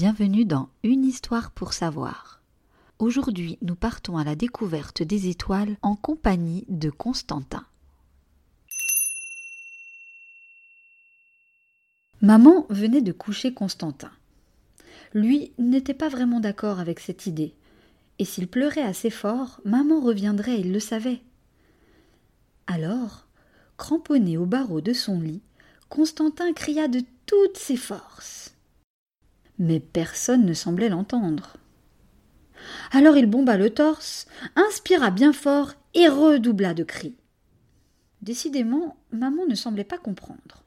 bienvenue dans Une histoire pour savoir. Aujourd'hui, nous partons à la découverte des étoiles en compagnie de Constantin. Maman venait de coucher Constantin. Lui n'était pas vraiment d'accord avec cette idée, et s'il pleurait assez fort, maman reviendrait, il le savait. Alors, cramponné au barreau de son lit, Constantin cria de toutes ses forces. Mais personne ne semblait l'entendre. Alors il bomba le torse, inspira bien fort et redoubla de cris. Décidément, maman ne semblait pas comprendre.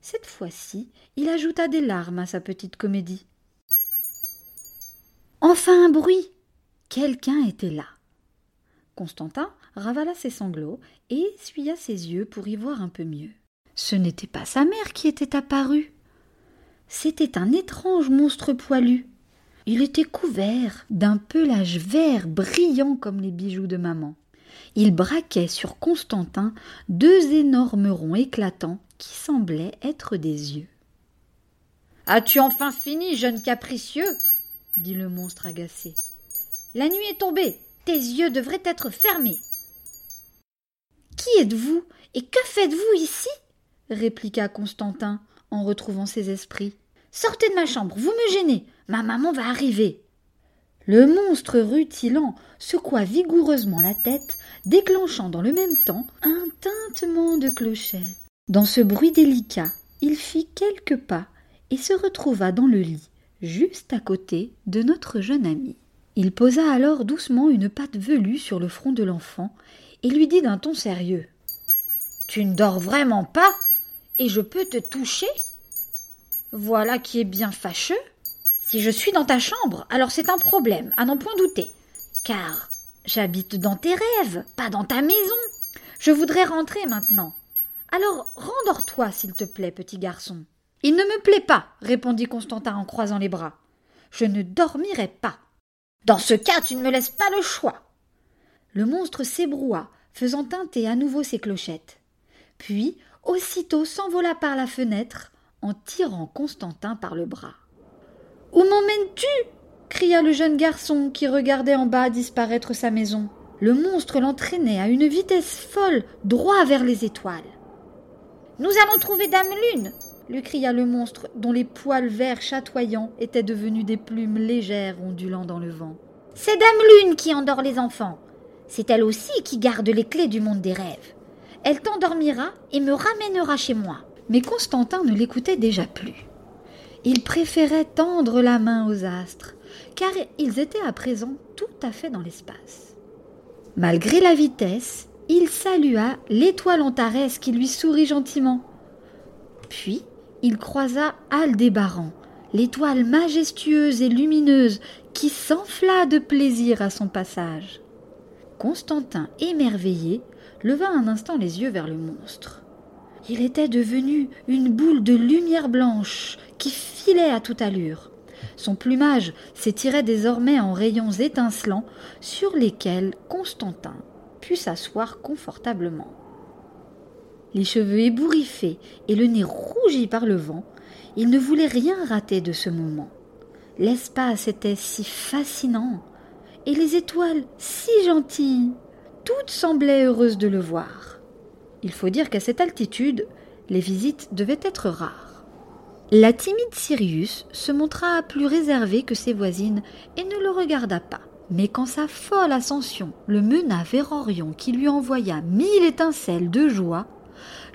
Cette fois-ci, il ajouta des larmes à sa petite comédie. Enfin un bruit. Quelqu'un était là. Constantin ravala ses sanglots et essuya ses yeux pour y voir un peu mieux. Ce n'était pas sa mère qui était apparue. C'était un étrange monstre poilu. Il était couvert d'un pelage vert brillant comme les bijoux de maman. Il braquait sur Constantin deux énormes ronds éclatants qui semblaient être des yeux. As-tu enfin fini, jeune capricieux? dit le monstre agacé. La nuit est tombée. Tes yeux devraient être fermés. Qui êtes-vous et que faites-vous ici? répliqua Constantin en retrouvant ses esprits. Sortez de ma chambre, vous me gênez. Ma maman va arriver. Le monstre rutilant secoua vigoureusement la tête, déclenchant dans le même temps un tintement de clochette. Dans ce bruit délicat, il fit quelques pas et se retrouva dans le lit, juste à côté de notre jeune ami. Il posa alors doucement une patte velue sur le front de l'enfant et lui dit d'un ton sérieux. Tu ne dors vraiment pas Et je peux te toucher? Voilà qui est bien fâcheux. Si je suis dans ta chambre, alors c'est un problème, à n'en point douter. Car j'habite dans tes rêves, pas dans ta maison. Je voudrais rentrer maintenant. Alors rendors-toi, s'il te plaît, petit garçon. Il ne me plaît pas, répondit Constantin en croisant les bras. Je ne dormirai pas. Dans ce cas, tu ne me laisses pas le choix. Le monstre s'ébroua, faisant tinter à nouveau ses clochettes. Puis, aussitôt s'envola par la fenêtre en tirant Constantin par le bras. Où m'emmènes-tu? cria le jeune garçon qui regardait en bas disparaître sa maison. Le monstre l'entraînait à une vitesse folle droit vers les étoiles. Nous allons trouver Dame Lune lui cria le monstre, dont les poils verts chatoyants étaient devenus des plumes légères ondulant dans le vent. C'est Dame Lune qui endort les enfants. C'est elle aussi qui garde les clés du monde des rêves. Elle t'endormira et me ramènera chez moi. Mais Constantin ne l'écoutait déjà plus. Il préférait tendre la main aux astres, car ils étaient à présent tout à fait dans l'espace. Malgré la vitesse, il salua l'étoile Antares qui lui sourit gentiment. Puis il croisa Aldébaran, l'étoile majestueuse et lumineuse qui s'enfla de plaisir à son passage. Constantin, émerveillé, leva un instant les yeux vers le monstre. Il était devenu une boule de lumière blanche qui filait à toute allure. Son plumage s'étirait désormais en rayons étincelants sur lesquels Constantin put s'asseoir confortablement les cheveux ébouriffés et le nez rougi par le vent, il ne voulait rien rater de ce moment. L'espace était si fascinant, et les étoiles si gentilles. Toutes semblaient heureuses de le voir. Il faut dire qu'à cette altitude, les visites devaient être rares. La timide Sirius se montra plus réservée que ses voisines et ne le regarda pas. Mais quand sa folle ascension le mena vers Orion qui lui envoya mille étincelles de joie,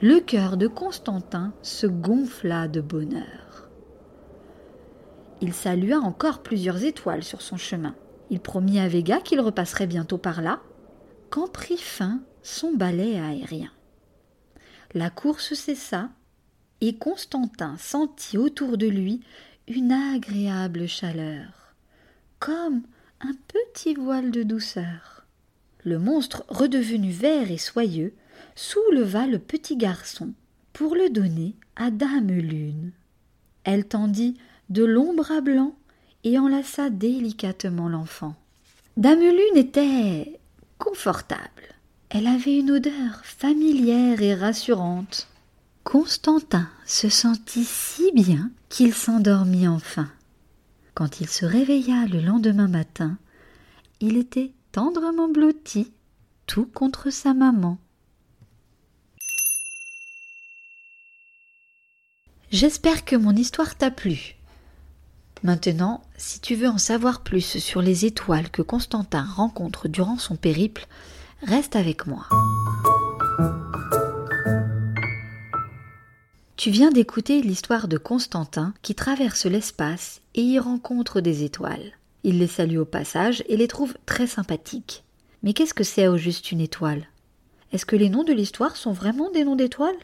le cœur de Constantin se gonfla de bonheur. Il salua encore plusieurs étoiles sur son chemin. Il promit à Vega qu'il repasserait bientôt par là, quand prit fin son balai aérien. La course cessa, et Constantin sentit autour de lui une agréable chaleur, comme un petit voile de douceur. Le monstre, redevenu vert et soyeux, souleva le petit garçon pour le donner à Dame Lune. Elle tendit de longs bras blancs et enlaça délicatement l'enfant. Dame Lune était confortable. Elle avait une odeur familière et rassurante. Constantin se sentit si bien qu'il s'endormit enfin. Quand il se réveilla le lendemain matin, il était tendrement blotti, tout contre sa maman. J'espère que mon histoire t'a plu. Maintenant, si tu veux en savoir plus sur les étoiles que Constantin rencontre durant son périple, reste avec moi. Tu viens d'écouter l'histoire de Constantin qui traverse l'espace et y rencontre des étoiles. Il les salue au passage et les trouve très sympathiques. Mais qu'est-ce que c'est au juste une étoile? Est-ce que les noms de l'histoire sont vraiment des noms d'étoiles?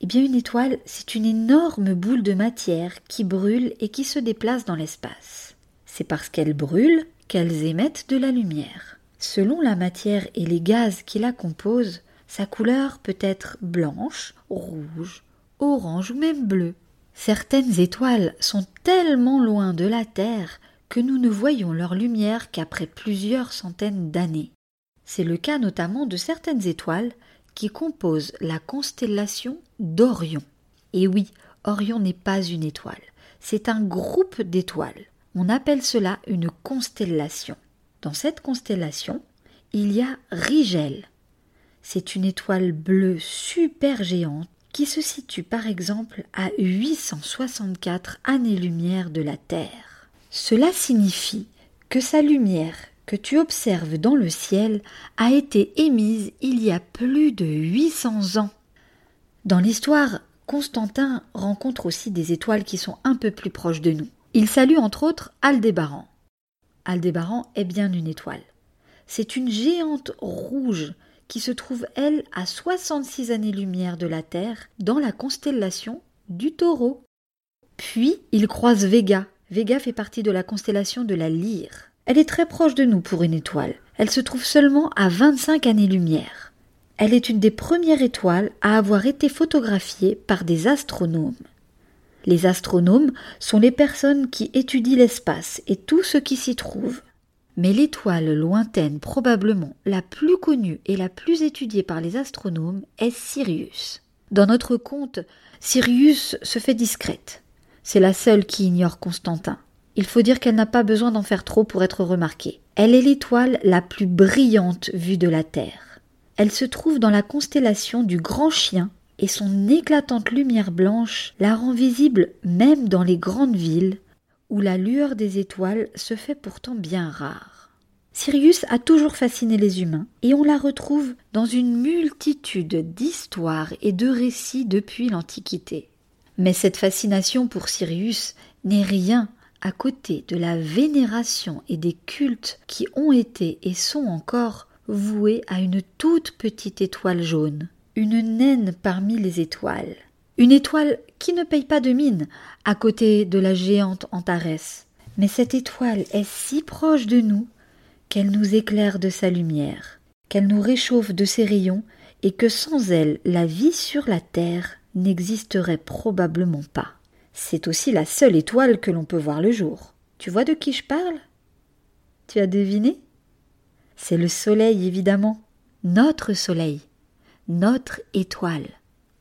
Eh bien une étoile, c'est une énorme boule de matière qui brûle et qui se déplace dans l'espace. C'est parce qu'elles brûlent qu'elles émettent de la lumière. Selon la matière et les gaz qui la composent, sa couleur peut être blanche, rouge, orange ou même bleue. Certaines étoiles sont tellement loin de la Terre que nous ne voyons leur lumière qu'après plusieurs centaines d'années. C'est le cas notamment de certaines étoiles qui composent la constellation d'Orion. Et oui, Orion n'est pas une étoile, c'est un groupe d'étoiles. On appelle cela une constellation. Dans cette constellation, il y a Rigel, c'est une étoile bleue super géante qui se situe par exemple à 864 années-lumière de la Terre. Cela signifie que sa lumière que tu observes dans le ciel a été émise il y a plus de 800 ans. Dans l'histoire, Constantin rencontre aussi des étoiles qui sont un peu plus proches de nous. Il salue entre autres Aldébaran. Aldébaran est bien une étoile. C'est une géante rouge qui se trouve, elle, à 66 années-lumière de la Terre, dans la constellation du taureau. Puis, il croise Vega. Vega fait partie de la constellation de la Lyre. Elle est très proche de nous pour une étoile. Elle se trouve seulement à 25 années-lumière. Elle est une des premières étoiles à avoir été photographiée par des astronomes. Les astronomes sont les personnes qui étudient l'espace et tout ce qui s'y trouve. Mais l'étoile lointaine probablement la plus connue et la plus étudiée par les astronomes est Sirius. Dans notre conte, Sirius se fait discrète. C'est la seule qui ignore Constantin. Il faut dire qu'elle n'a pas besoin d'en faire trop pour être remarquée. Elle est l'étoile la plus brillante vue de la Terre. Elle se trouve dans la constellation du Grand Chien et son éclatante lumière blanche la rend visible même dans les grandes villes où la lueur des étoiles se fait pourtant bien rare. Sirius a toujours fasciné les humains, et on la retrouve dans une multitude d'histoires et de récits depuis l'Antiquité. Mais cette fascination pour Sirius n'est rien à côté de la vénération et des cultes qui ont été et sont encore voués à une toute petite étoile jaune, une naine parmi les étoiles, une étoile qui ne paye pas de mine à côté de la géante Antares. Mais cette étoile est si proche de nous qu'elle nous éclaire de sa lumière, qu'elle nous réchauffe de ses rayons et que sans elle la vie sur la Terre n'existerait probablement pas. C'est aussi la seule étoile que l'on peut voir le jour. Tu vois de qui je parle? Tu as deviné? C'est le Soleil, évidemment. Notre Soleil. Notre étoile.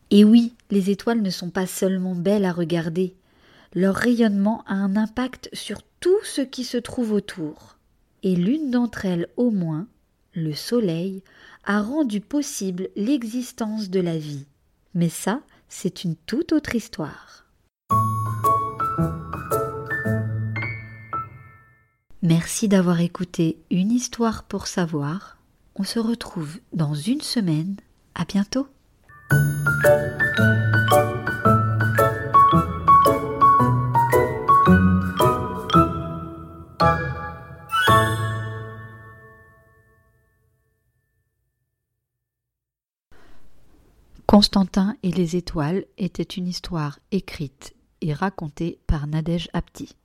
Et oui, les étoiles ne sont pas seulement belles à regarder, leur rayonnement a un impact sur tout ce qui se trouve autour. Et l'une d'entre elles au moins, le Soleil, a rendu possible l'existence de la vie. Mais ça, c'est une toute autre histoire. Merci d'avoir écouté Une histoire pour savoir. On se retrouve dans une semaine. À bientôt. Constantin et les étoiles était une histoire écrite et racontée par Nadège Apti.